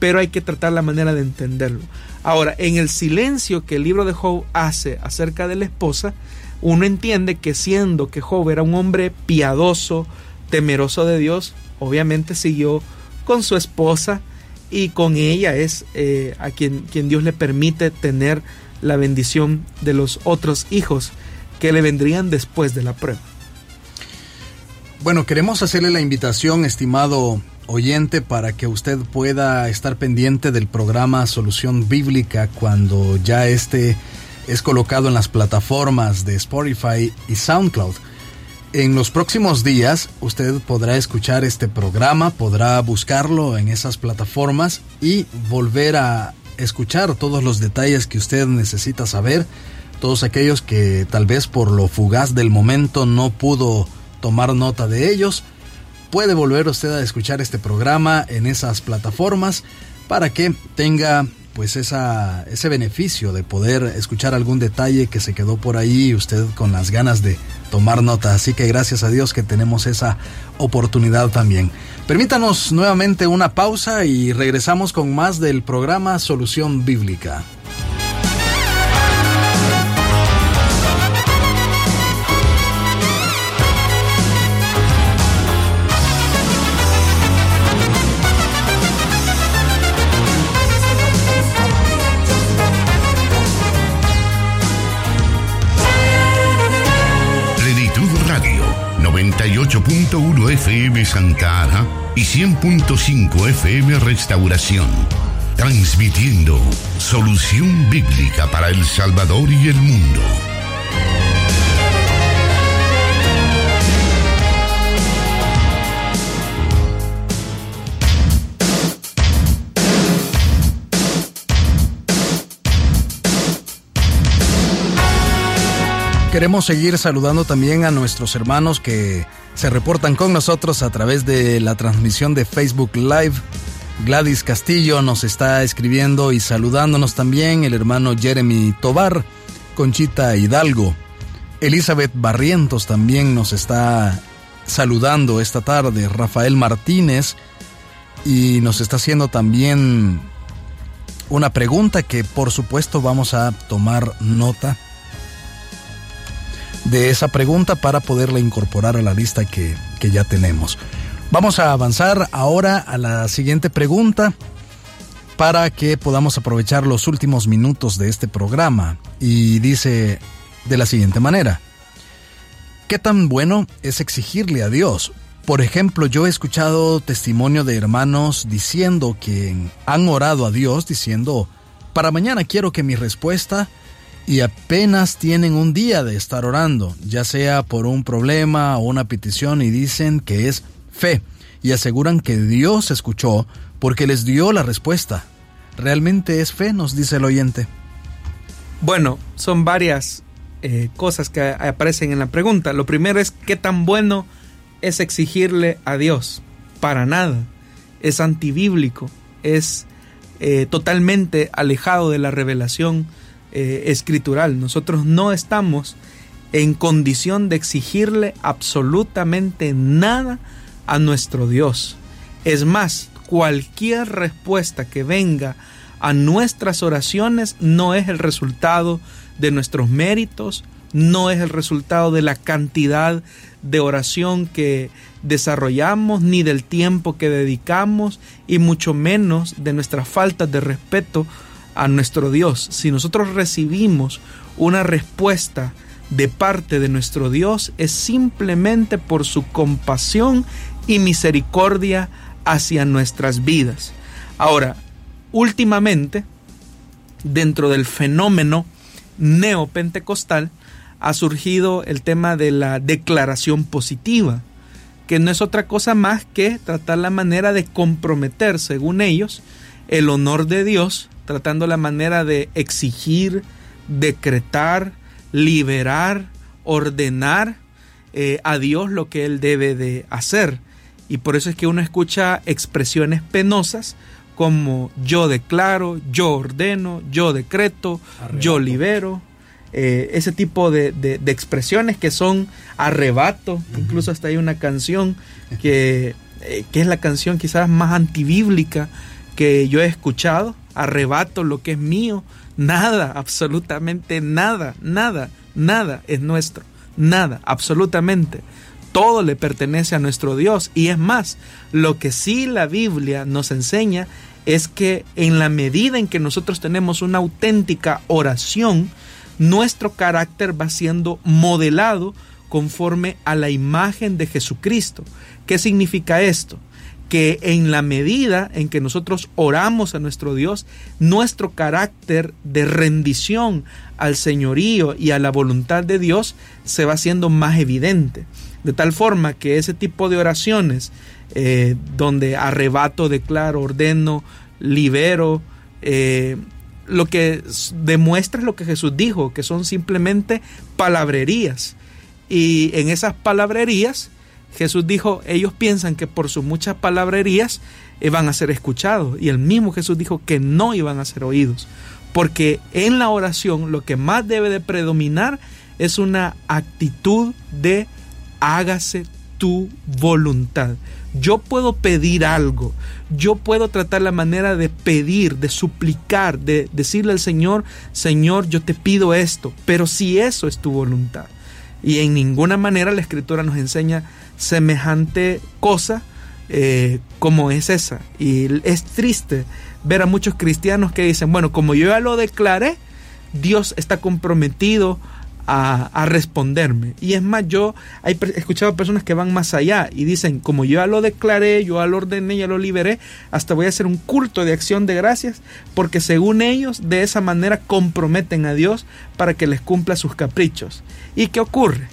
pero hay que tratar la manera de entenderlo. Ahora, en el silencio que el libro de Job hace acerca de la esposa, uno entiende que siendo que Job era un hombre piadoso, temeroso de Dios, obviamente siguió con su esposa y con ella es eh, a quien, quien Dios le permite tener la bendición de los otros hijos que le vendrían después de la prueba. Bueno, queremos hacerle la invitación, estimado oyente, para que usted pueda estar pendiente del programa Solución Bíblica cuando ya esté es colocado en las plataformas de Spotify y SoundCloud. En los próximos días usted podrá escuchar este programa, podrá buscarlo en esas plataformas y volver a escuchar todos los detalles que usted necesita saber todos aquellos que tal vez por lo fugaz del momento no pudo tomar nota de ellos, puede volver usted a escuchar este programa en esas plataformas para que tenga pues esa, ese beneficio de poder escuchar algún detalle que se quedó por ahí usted con las ganas de tomar nota. Así que gracias a Dios que tenemos esa oportunidad también. Permítanos nuevamente una pausa y regresamos con más del programa Solución Bíblica. 98.1 FM Santa Ana y 100.5 FM Restauración. Transmitiendo solución bíblica para El Salvador y el mundo. Queremos seguir saludando también a nuestros hermanos que se reportan con nosotros a través de la transmisión de Facebook Live. Gladys Castillo nos está escribiendo y saludándonos también el hermano Jeremy Tobar, Conchita Hidalgo. Elizabeth Barrientos también nos está saludando esta tarde. Rafael Martínez y nos está haciendo también una pregunta que por supuesto vamos a tomar nota de esa pregunta para poderla incorporar a la lista que, que ya tenemos. Vamos a avanzar ahora a la siguiente pregunta para que podamos aprovechar los últimos minutos de este programa. Y dice de la siguiente manera. ¿Qué tan bueno es exigirle a Dios? Por ejemplo, yo he escuchado testimonio de hermanos diciendo que han orado a Dios diciendo, para mañana quiero que mi respuesta y apenas tienen un día de estar orando, ya sea por un problema o una petición y dicen que es fe y aseguran que Dios escuchó porque les dio la respuesta. ¿Realmente es fe? Nos dice el oyente. Bueno, son varias eh, cosas que aparecen en la pregunta. Lo primero es qué tan bueno es exigirle a Dios. Para nada. Es antibíblico. Es eh, totalmente alejado de la revelación eh, escritural. Nosotros no estamos en condición de exigirle absolutamente nada a nuestro Dios. Es más, cualquier respuesta que venga a nuestras oraciones no es el resultado de nuestros méritos, no es el resultado de la cantidad de oración que desarrollamos, ni del tiempo que dedicamos, y mucho menos de nuestras faltas de respeto a nuestro Dios, si nosotros recibimos una respuesta de parte de nuestro Dios, es simplemente por su compasión y misericordia hacia nuestras vidas. Ahora, últimamente, dentro del fenómeno neopentecostal, ha surgido el tema de la declaración positiva, que no es otra cosa más que tratar la manera de comprometer, según ellos, el honor de Dios tratando la manera de exigir, decretar, liberar, ordenar eh, a Dios lo que Él debe de hacer. Y por eso es que uno escucha expresiones penosas como yo declaro, yo ordeno, yo decreto, yo libero. Eh, ese tipo de, expresiones que son arrebato. Incluso hasta hay una canción que, eh, que es la canción quizás más antibíblica que yo he escuchado, arrebato lo que es mío, nada, absolutamente nada, nada, nada es nuestro, nada, absolutamente. Todo le pertenece a nuestro Dios y es más, lo que sí la Biblia nos enseña es que en la medida en que nosotros tenemos una auténtica oración, nuestro carácter va siendo modelado conforme a la imagen de Jesucristo. ¿Qué significa esto? Que en la medida en que nosotros oramos a nuestro Dios, nuestro carácter de rendición al señorío y a la voluntad de Dios se va haciendo más evidente. De tal forma que ese tipo de oraciones, eh, donde arrebato, declaro, ordeno, libero, eh, lo que demuestra es lo que Jesús dijo, que son simplemente palabrerías. Y en esas palabrerías, Jesús dijo, ellos piensan que por sus muchas palabrerías eh, van a ser escuchados. Y el mismo Jesús dijo que no iban a ser oídos. Porque en la oración lo que más debe de predominar es una actitud de hágase tu voluntad. Yo puedo pedir algo, yo puedo tratar la manera de pedir, de suplicar, de decirle al Señor, Señor, yo te pido esto, pero si eso es tu voluntad. Y en ninguna manera la Escritura nos enseña semejante cosa eh, como es esa. Y es triste ver a muchos cristianos que dicen, bueno, como yo ya lo declaré, Dios está comprometido a, responderme. Y es más, yo he escuchado personas que van más allá y dicen, como yo ya lo declaré, yo ya lo ordené, ya lo liberé, hasta voy a hacer un culto de acción de gracias, porque según ellos, de esa manera comprometen a Dios para que les cumpla sus caprichos. ¿Y qué ocurre?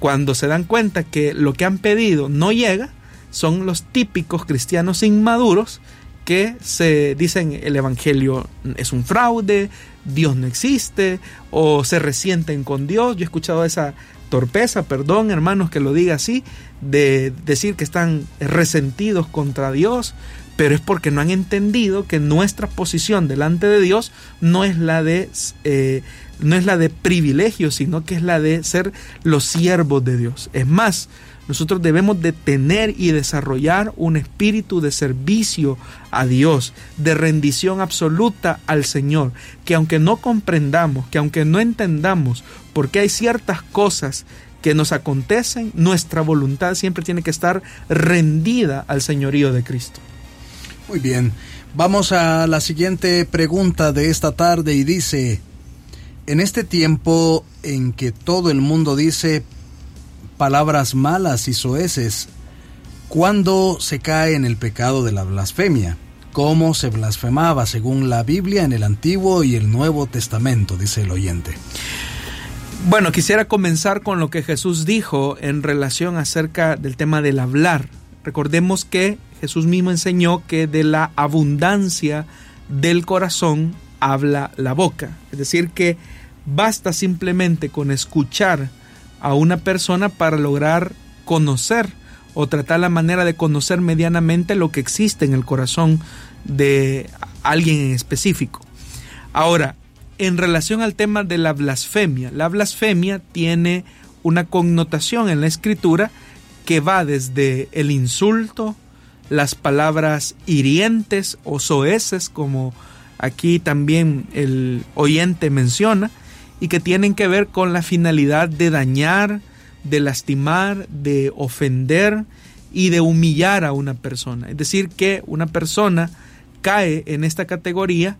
Cuando se dan cuenta que lo que han pedido no llega, son los típicos cristianos inmaduros que se dicen el Evangelio es un fraude, Dios no existe, o se resienten con Dios. Yo he escuchado esa torpeza, perdón hermanos que lo diga así, de decir que están resentidos contra Dios, pero es porque no han entendido que nuestra posición delante de Dios no es la de eh, no es la de privilegio, sino que es la de ser los siervos de Dios. Es más, nosotros debemos de tener y desarrollar un espíritu de servicio a Dios, de rendición absoluta al Señor, que aunque no comprendamos, que aunque no entendamos por qué hay ciertas cosas que nos acontecen, nuestra voluntad siempre tiene que estar rendida al señorío de Cristo. Muy bien, vamos a la siguiente pregunta de esta tarde y dice, en este tiempo en que todo el mundo dice palabras malas y soeces. ¿Cuándo se cae en el pecado de la blasfemia? ¿Cómo se blasfemaba según la Biblia en el Antiguo y el Nuevo Testamento? Dice el oyente. Bueno, quisiera comenzar con lo que Jesús dijo en relación acerca del tema del hablar. Recordemos que Jesús mismo enseñó que de la abundancia del corazón habla la boca. Es decir, que basta simplemente con escuchar a una persona para lograr conocer o tratar la manera de conocer medianamente lo que existe en el corazón de alguien en específico. Ahora, en relación al tema de la blasfemia, la blasfemia tiene una connotación en la escritura que va desde el insulto, las palabras hirientes o soeces, como aquí también el oyente menciona, y que tienen que ver con la finalidad de dañar, de lastimar, de ofender y de humillar a una persona. Es decir, que una persona cae en esta categoría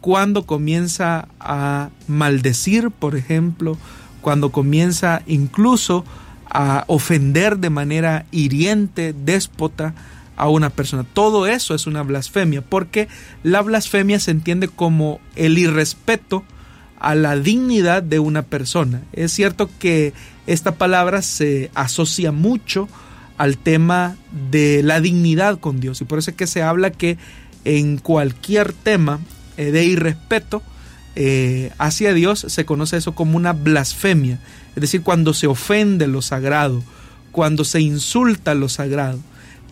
cuando comienza a maldecir, por ejemplo, cuando comienza incluso a ofender de manera hiriente, déspota a una persona. Todo eso es una blasfemia, porque la blasfemia se entiende como el irrespeto a la dignidad de una persona. Es cierto que esta palabra se asocia mucho al tema de la dignidad con Dios y por eso es que se habla que en cualquier tema eh, de irrespeto eh, hacia Dios se conoce eso como una blasfemia, es decir, cuando se ofende lo sagrado, cuando se insulta lo sagrado.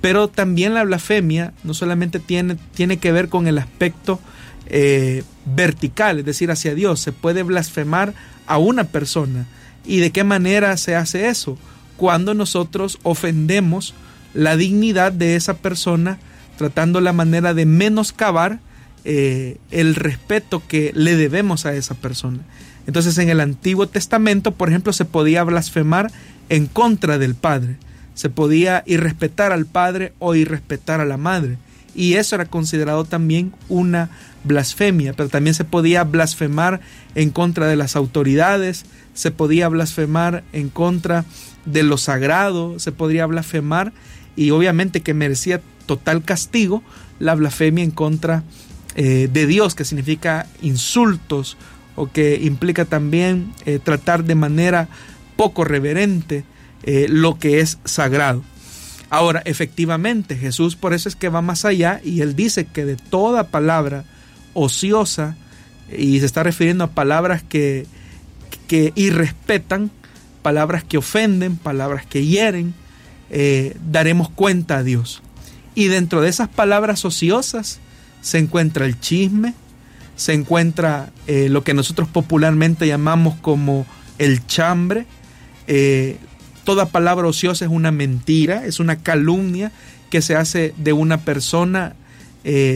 Pero también la blasfemia no solamente tiene, tiene que ver con el aspecto eh, vertical, es decir, hacia Dios. Se puede blasfemar a una persona. ¿Y de qué manera se hace eso? Cuando nosotros ofendemos la dignidad de esa persona, tratando la manera de menoscabar eh, el respeto que le debemos a esa persona. Entonces en el Antiguo Testamento, por ejemplo, se podía blasfemar en contra del Padre. Se podía irrespetar al Padre o irrespetar a la Madre. Y eso era considerado también una blasfemia, pero también se podía blasfemar en contra de las autoridades, se podía blasfemar en contra de lo sagrado, se podría blasfemar y obviamente que merecía total castigo la blasfemia en contra eh, de Dios, que significa insultos o que implica también eh, tratar de manera poco reverente eh, lo que es sagrado. Ahora, efectivamente, Jesús por eso es que va más allá y él dice que de toda palabra ociosa y se está refiriendo a palabras que, que irrespetan, palabras que ofenden, palabras que hieren, eh, daremos cuenta a Dios. Y dentro de esas palabras ociosas se encuentra el chisme, se encuentra eh, lo que nosotros popularmente llamamos como el chambre. Toda palabra ociosa es una mentira, es una calumnia que se hace de una persona.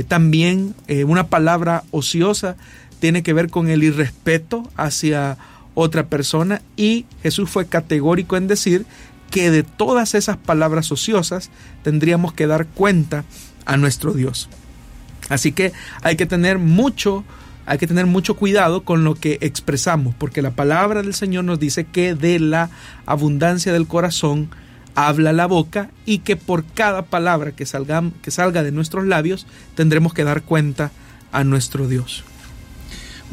también una palabra ociosa tiene que ver con el irrespeto hacia otra persona y Jesús fue categórico en decir que de todas esas palabras ociosas tendríamos que dar cuenta a nuestro Dios. Así que hay que tener mucho, hay que tener mucho cuidado con lo que expresamos, porque la palabra del Señor nos dice que de la abundancia del corazón habla la boca y que por cada palabra que salga, que salga de nuestros labios tendremos que dar cuenta a nuestro Dios.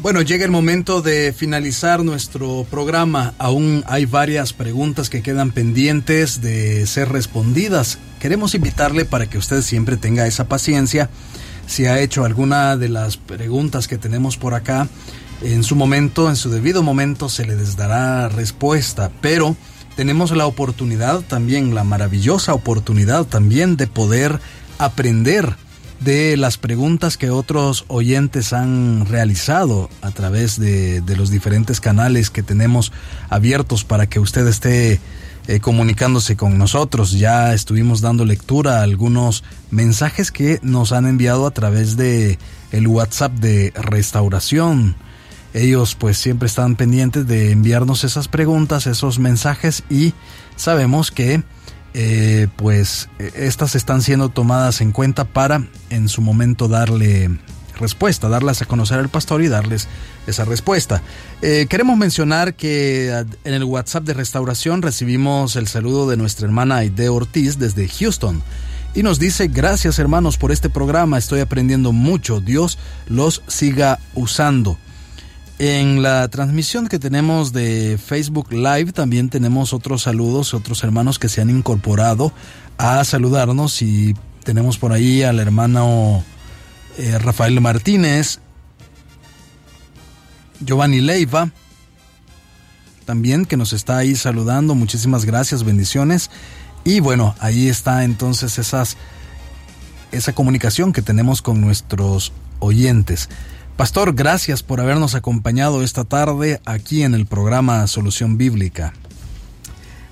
Bueno, llega el momento de finalizar nuestro programa. Aún hay varias preguntas que quedan pendientes de ser respondidas. Queremos invitarle para que usted siempre tenga esa paciencia. Si ha hecho alguna de las preguntas que tenemos por acá, en su momento, en su debido momento, se le les dará respuesta. Pero tenemos la oportunidad también, la maravillosa oportunidad también de poder aprender de las preguntas que otros oyentes han realizado a través de, los diferentes canales que tenemos abiertos para que usted esté eh, comunicándose con nosotros. Ya estuvimos dando lectura a algunos mensajes que nos han enviado a través de el WhatsApp de restauración. Ellos pues siempre están pendientes de enviarnos esas preguntas, esos mensajes y sabemos que eh, pues eh, estas están siendo tomadas en cuenta para en su momento darle respuesta, darlas a conocer al pastor y darles esa respuesta. Eh, queremos mencionar que en el WhatsApp de restauración recibimos el saludo de nuestra hermana Aide Ortiz desde Houston y nos dice gracias hermanos por este programa, estoy aprendiendo mucho, Dios los siga usando. En la transmisión que tenemos de Facebook Live también tenemos otros saludos, otros hermanos que se han incorporado a saludarnos y tenemos por ahí al hermano eh, Rafael Martínez, Giovanni Leiva, también que nos está ahí saludando, muchísimas gracias, bendiciones. Y bueno, ahí está entonces esa comunicación que tenemos con nuestros oyentes. Pastor, gracias por habernos acompañado esta tarde aquí en el programa Solución Bíblica.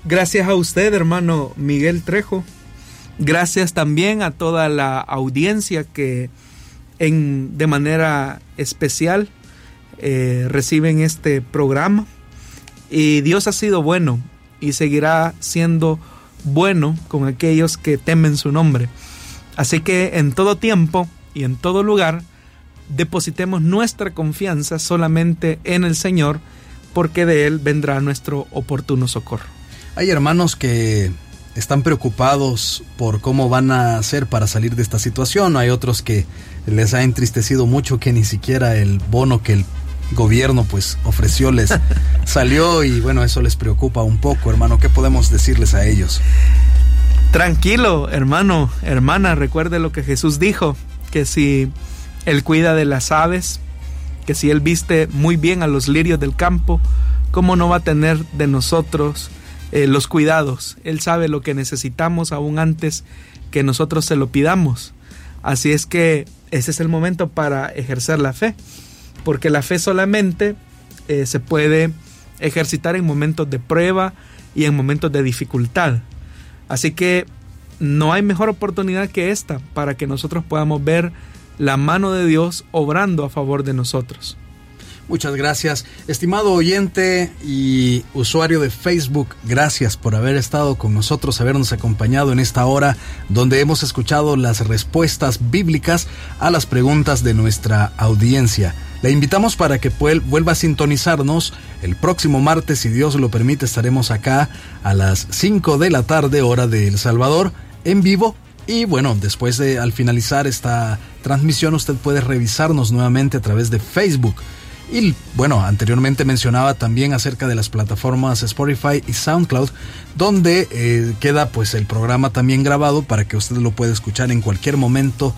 Gracias a usted, hermano Miguel Trejo. Gracias también a toda la audiencia que en, de manera especial eh, reciben este programa. Y Dios ha sido bueno y seguirá siendo bueno con aquellos que temen su nombre. Así que en todo tiempo y en todo lugar, depositemos nuestra confianza solamente en el Señor, porque de Él vendrá nuestro oportuno socorro. Hay hermanos que están preocupados por cómo van a hacer para salir de esta situación. Hay otros que les ha entristecido mucho que ni siquiera el bono que el gobierno pues ofreció les salió y bueno, eso les preocupa un poco, hermano. ¿Qué podemos decirles a ellos? Tranquilo, hermano, hermana, recuerde lo que Jesús dijo, que si él cuida de las aves, que si Él viste muy bien a los lirios del campo, ¿cómo no va a tener de nosotros eh, los cuidados? Él sabe lo que necesitamos aún antes que nosotros se lo pidamos. Así es que ese es el momento para ejercer la fe, porque la fe solamente eh, se puede ejercitar en momentos de prueba y en momentos de dificultad. Así que no hay mejor oportunidad que esta para que nosotros podamos ver la mano de Dios obrando a favor de nosotros. Muchas gracias. Estimado oyente y usuario de Facebook, gracias por haber estado con nosotros, habernos acompañado en esta hora donde hemos escuchado las respuestas bíblicas a las preguntas de nuestra audiencia. Le invitamos para que vuelva a sintonizarnos el próximo martes, si Dios lo permite, estaremos acá a las 5 de la tarde, hora de El Salvador, en vivo y bueno, después de al finalizar esta transmisión usted puede revisarnos nuevamente a través de Facebook. Y bueno, anteriormente mencionaba también acerca de las plataformas Spotify y SoundCloud, donde eh, queda pues el programa también grabado para que usted lo pueda escuchar en cualquier momento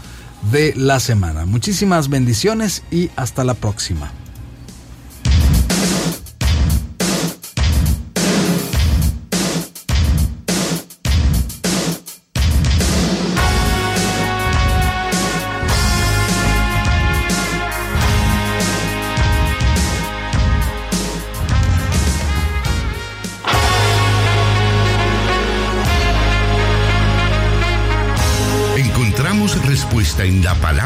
de la semana. Muchísimas bendiciones y hasta la próxima.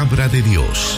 Palabra de Dios.